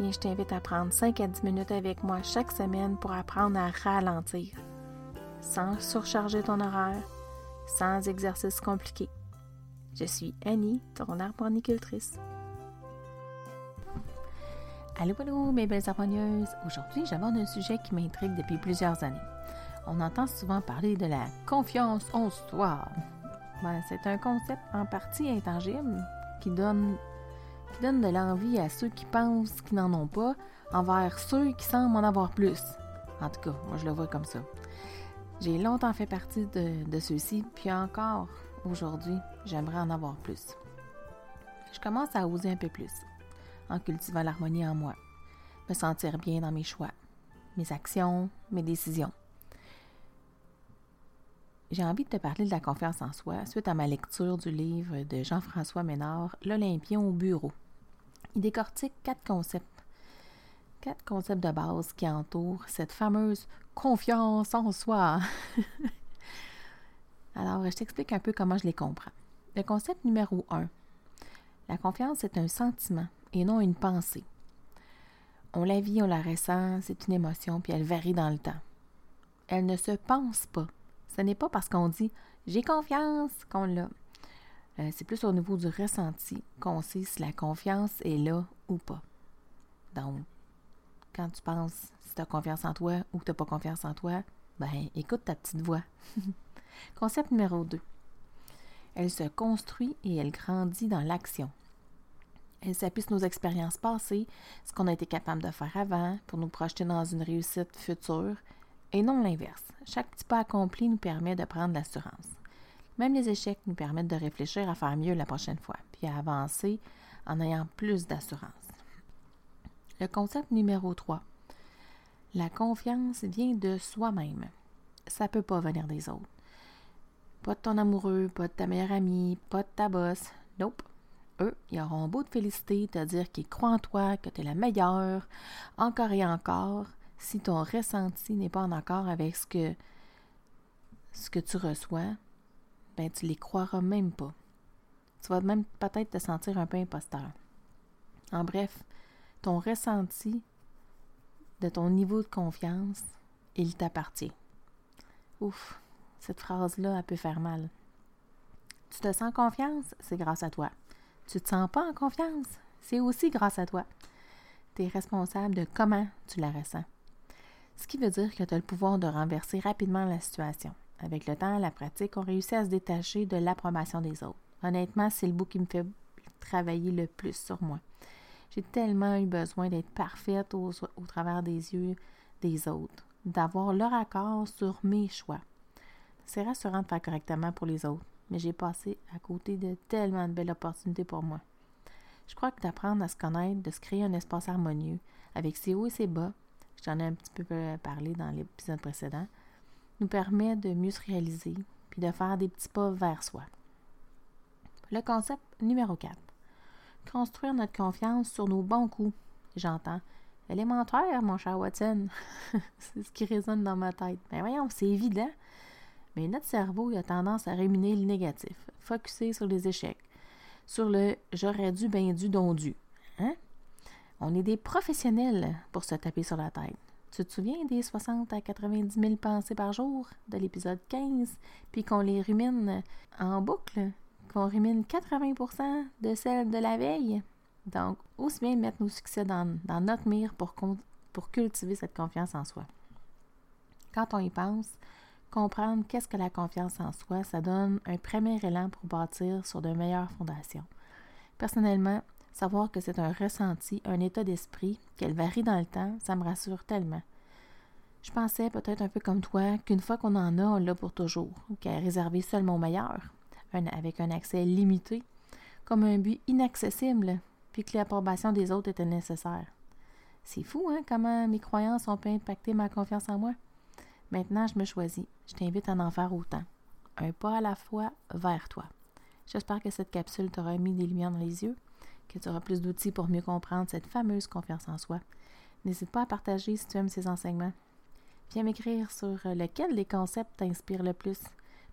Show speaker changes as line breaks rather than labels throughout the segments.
Je t'invite à prendre 5 à 10 minutes avec moi chaque semaine pour apprendre à ralentir, sans surcharger ton horaire, sans exercice compliqué. Je suis Annie, ton arboricultrice. Allô, allô, mes belles harmonieuses! Aujourd'hui, j'aborde un sujet qui m'intrigue depuis plusieurs années. On entend souvent parler de la confiance en soi. Ben, c'est un concept en partie intangible qui donne, qui donne de l'envie à ceux qui pensent qu'ils n'en ont pas envers ceux qui semblent en avoir plus. En tout cas, moi je le vois comme ça. J'ai longtemps fait partie de, ceux-ci, puis encore aujourd'hui, j'aimerais en avoir plus. Je commence à oser un peu plus en cultivant l'harmonie en moi, me sentir bien dans mes choix, mes actions, mes décisions. J'ai envie de te parler de la confiance en soi suite à ma lecture du livre de Jean-François Ménard, L'Olympien au bureau. Il décortique quatre concepts. Quatre concepts de base qui entourent cette fameuse confiance en soi. Alors, je t'explique un peu comment je les comprends. Le concept numéro un. La confiance est un sentiment et non une pensée. On la vit, on la ressent, c'est une émotion, puis elle varie dans le temps. Elle ne se pense pas. Ce n'est pas parce qu'on dit j'ai confiance qu'on l'a. Euh, c'est plus au niveau du ressenti qu'on sait si la confiance est là ou pas. Donc, quand tu penses si tu as confiance en toi ou que tu n'as pas confiance en toi, ben écoute ta petite voix. Concept numéro 2. Elle se construit et elle grandit dans l'action. Elle s'appuie sur nos expériences passées, ce qu'on a été capable de faire avant pour nous projeter dans une réussite future, et non l'inverse. Chaque petit pas accompli nous permet de prendre l'assurance. Même les échecs nous permettent de réfléchir à faire mieux la prochaine fois, puis à avancer en ayant plus d'assurance. Le concept numéro 3. La confiance vient de soi-même. Ça ne peut pas venir des autres. Pas de ton amoureux, pas de ta meilleure amie, pas de ta bosse. Nope eux, ils auront beau te féliciter, te dire qu'ils croient en toi, que tu es la meilleure, encore et encore, si ton ressenti n'est pas en accord avec ce que, ce que tu reçois, ben tu les croiras même pas. Tu vas même peut-être te sentir un peu imposteur. En bref, ton ressenti de ton niveau de confiance, il t'appartient. Ouf, cette phrase-là, elle peut faire mal. Tu te sens confiance, c'est grâce à toi. Tu te sens pas en confiance? C'est aussi grâce à toi. Tu es responsable de comment tu la ressens. Ce qui veut dire que tu as le pouvoir de renverser rapidement la situation. Avec le temps, la pratique, on réussit à se détacher de l'approbation des autres. Honnêtement, c'est le bout qui me fait travailler le plus sur moi. J'ai tellement eu besoin d'être parfaite au, au, travers des yeux des autres, d'avoir leur accord sur mes choix. C'est rassurant de faire correctement pour les autres, mais j'ai passé à côté de tellement de belles opportunités pour moi. Je crois que d'apprendre à se connaître, de se créer un espace harmonieux, avec ses hauts et ses bas, j'en ai un petit peu parlé dans l'épisode précédent, nous permet de mieux se réaliser, puis de faire des petits pas vers soi. Le concept numéro 4. Construire notre confiance sur nos bons coups. J'entends. Élémentaire, mon cher Watson. c'est ce qui résonne dans ma tête. Mais ben voyons, c'est évident. Mais notre cerveau a tendance à ruminer le négatif, focuser sur les échecs, sur le j'aurais dû, bien dû, don dû. Hein? On est des professionnels pour se taper sur la tête. Tu te souviens des 60 à 90 000 pensées par jour de l'épisode 15, puis qu'on les rumine en boucle, qu'on rumine 80% de celles de la veille? Donc, aussi bien mettre nos succès dans, notre mire pour, pour cultiver cette confiance en soi. Quand on y pense, Comprendre qu'est-ce que la confiance en soi, ça donne un premier élan pour bâtir sur de meilleures fondations. Personnellement, savoir que c'est un ressenti, un état d'esprit, qu'elle varie dans le temps, ça me rassure tellement. Je pensais peut-être un peu comme toi qu'une fois qu'on en a, on l'a pour toujours, qu'elle est réservée seulement au meilleur, avec un accès limité, comme un but inaccessible, puis que l'approbation des autres était nécessaire. C'est fou, hein, comment mes croyances ont pu impacter ma confiance en moi. Maintenant, je me choisis. Je t'invite à en faire autant. Un pas à la fois vers toi. J'espère que cette capsule t'aura mis des lumières dans les yeux, que tu auras plus d'outils pour mieux comprendre cette fameuse confiance en soi. N'hésite pas à partager si tu aimes ces enseignements. Viens m'écrire sur lequel des concepts t'inspire le plus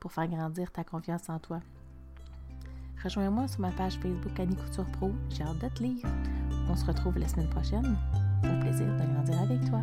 pour faire grandir ta confiance en toi. Rejoins-moi sur ma page Facebook Annie Couture Pro. J'ai hâte de te lire. On se retrouve la semaine prochaine. Au plaisir de grandir avec toi.